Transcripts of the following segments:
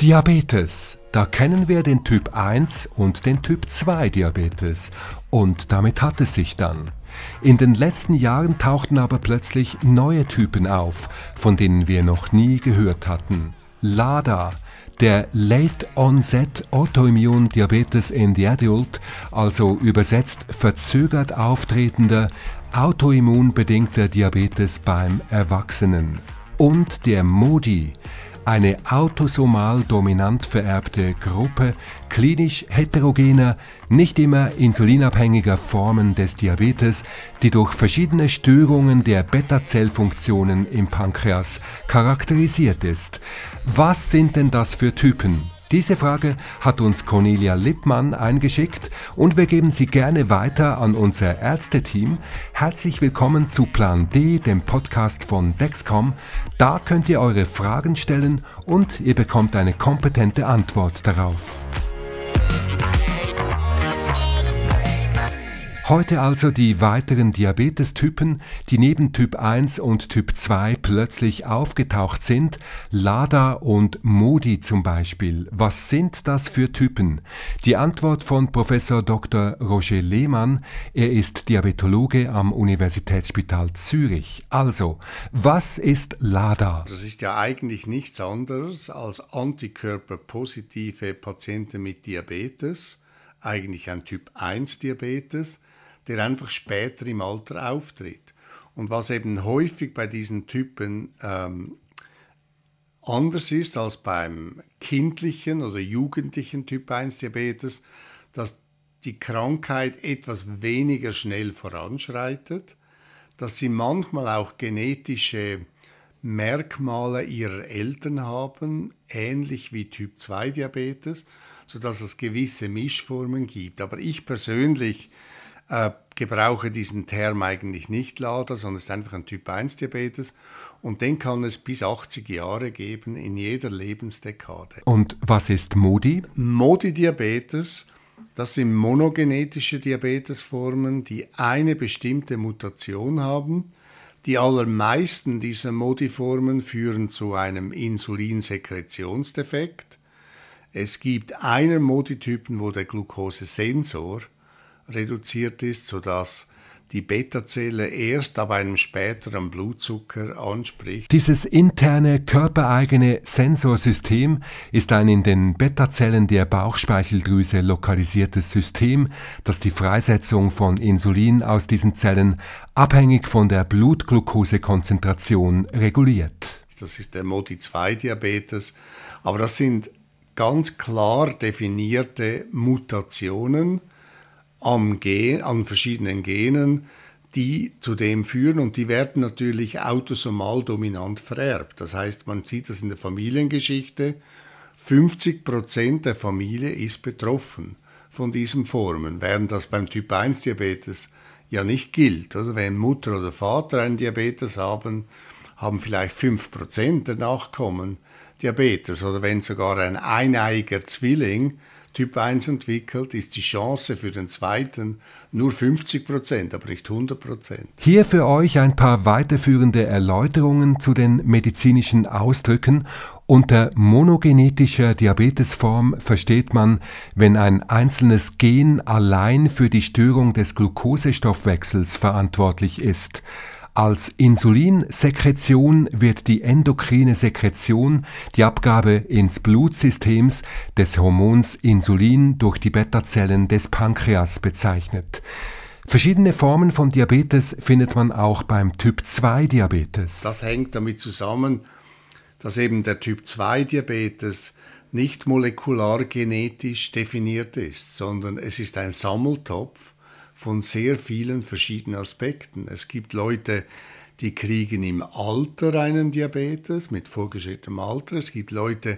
Diabetes. Da kennen wir den Typ 1 und den Typ 2 Diabetes. Und damit hat es sich dann. In den letzten Jahren tauchten aber plötzlich neue Typen auf, von denen wir noch nie gehört hatten. LADA, der Late Onset Autoimmune Diabetes in the Adult, also übersetzt verzögert auftretender autoimmunbedingter Diabetes beim Erwachsenen. Und der MODI, eine autosomal dominant vererbte Gruppe klinisch heterogener, nicht immer insulinabhängiger Formen des Diabetes, die durch verschiedene Störungen der Beta-Zellfunktionen im Pankreas charakterisiert ist. Was sind denn das für Typen? Diese Frage hat uns Cornelia Lippmann eingeschickt und wir geben sie gerne weiter an unser Ärzteteam. Herzlich willkommen zu Plan D, dem Podcast von Dexcom. Da könnt ihr eure Fragen stellen und ihr bekommt eine kompetente Antwort darauf. Heute also die weiteren Diabetestypen, die neben Typ 1 und Typ 2 plötzlich aufgetaucht sind, LADA und MODI zum Beispiel. Was sind das für Typen? Die Antwort von Professor Dr. Roger Lehmann. Er ist Diabetologe am Universitätsspital Zürich. Also, was ist LADA? Das ist ja eigentlich nichts anderes als antikörperpositive Patienten mit Diabetes, eigentlich ein Typ 1 Diabetes der einfach später im Alter auftritt. Und was eben häufig bei diesen Typen ähm, anders ist als beim kindlichen oder jugendlichen Typ 1 Diabetes, dass die Krankheit etwas weniger schnell voranschreitet, dass sie manchmal auch genetische Merkmale ihrer Eltern haben, ähnlich wie Typ 2 Diabetes, sodass es gewisse Mischformen gibt. Aber ich persönlich äh, gebrauche diesen Term eigentlich nicht LADA, sondern es ist einfach ein Typ 1 Diabetes und den kann es bis 80 Jahre geben in jeder Lebensdekade. Und was ist MODI? MODI-Diabetes, das sind monogenetische Diabetesformen, die eine bestimmte Mutation haben. Die allermeisten dieser MODI-Formen führen zu einem Insulinsekretionsdefekt. Es gibt einen MODI-Typen, wo der Glukosesensor reduziert ist, sodass die Beta-Zelle erst ab einem späteren Blutzucker anspricht. Dieses interne körpereigene Sensorsystem ist ein in den Beta-Zellen der Bauchspeicheldrüse lokalisiertes System, das die Freisetzung von Insulin aus diesen Zellen abhängig von der Blutglukosekonzentration reguliert. Das ist der Modi-2-Diabetes, aber das sind ganz klar definierte Mutationen, am Gen, an verschiedenen Genen, die zu dem führen und die werden natürlich autosomal dominant vererbt. Das heißt, man sieht das in der Familiengeschichte, 50 Prozent der Familie ist betroffen von diesen Formen, während das beim Typ 1 Diabetes ja nicht gilt. Oder wenn Mutter oder Vater einen Diabetes haben, haben vielleicht 5 Prozent der Nachkommen Diabetes. Oder wenn sogar ein eineiiger Zwilling Typ 1 entwickelt, ist die Chance für den zweiten nur 50 Prozent, aber nicht 100 Prozent. Hier für euch ein paar weiterführende Erläuterungen zu den medizinischen Ausdrücken. Unter monogenetischer Diabetesform versteht man, wenn ein einzelnes Gen allein für die Störung des Glukosestoffwechsels verantwortlich ist. Als Insulinsekretion wird die endokrine Sekretion, die Abgabe ins Blutsystems des Hormons Insulin durch die Beta-Zellen des Pankreas bezeichnet. Verschiedene Formen von Diabetes findet man auch beim Typ 2 Diabetes. Das hängt damit zusammen, dass eben der Typ 2 Diabetes nicht molekular genetisch definiert ist, sondern es ist ein Sammeltopf von sehr vielen verschiedenen Aspekten. Es gibt Leute, die kriegen im Alter einen Diabetes mit vorgeschrittenem Alter. Es gibt Leute,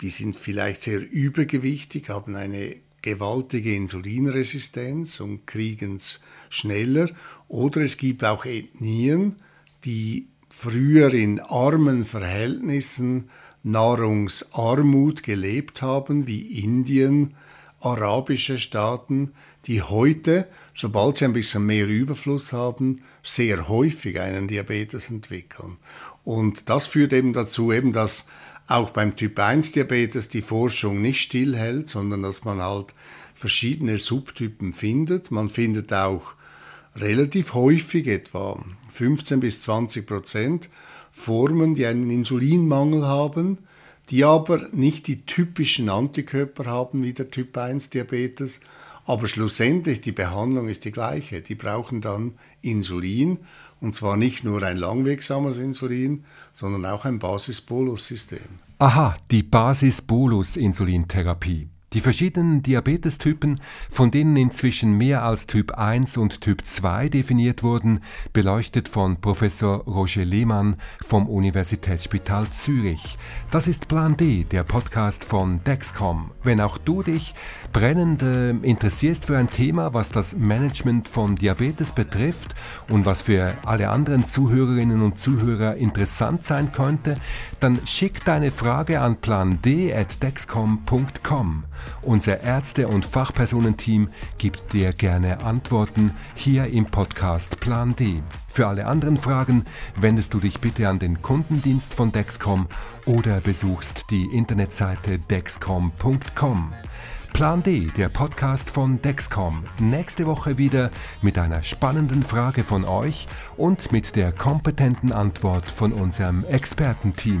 die sind vielleicht sehr übergewichtig, haben eine gewaltige Insulinresistenz und kriegen es schneller. Oder es gibt auch Ethnien, die früher in armen Verhältnissen Nahrungsarmut gelebt haben, wie Indien, arabische Staaten, die heute, sobald sie ein bisschen mehr Überfluss haben, sehr häufig einen Diabetes entwickeln. Und das führt eben dazu, eben, dass auch beim Typ 1 Diabetes die Forschung nicht stillhält, sondern dass man halt verschiedene Subtypen findet. Man findet auch relativ häufig, etwa 15 bis 20 Prozent, Formen, die einen Insulinmangel haben, die aber nicht die typischen Antikörper haben wie der Typ 1 Diabetes, aber schlussendlich die Behandlung ist die gleiche. Die brauchen dann Insulin und zwar nicht nur ein langwegsames Insulin, sondern auch ein Basis-Bolus-System. Aha, die Basis-Bolus-Insulintherapie. Die verschiedenen Diabetestypen, von denen inzwischen mehr als Typ 1 und Typ 2 definiert wurden, beleuchtet von Professor Roger Lehmann vom Universitätsspital Zürich. Das ist Plan D, der Podcast von Dexcom. Wenn auch du dich brennend äh, interessierst für ein Thema, was das Management von Diabetes betrifft und was für alle anderen Zuhörerinnen und Zuhörer interessant sein könnte, dann schick deine Frage an pland@dexcom.com. Unser Ärzte- und Fachpersonenteam gibt dir gerne Antworten hier im Podcast Plan D. Für alle anderen Fragen wendest du dich bitte an den Kundendienst von Dexcom oder besuchst die Internetseite dexcom.com. Plan D, der Podcast von Dexcom. Nächste Woche wieder mit einer spannenden Frage von euch und mit der kompetenten Antwort von unserem Expertenteam.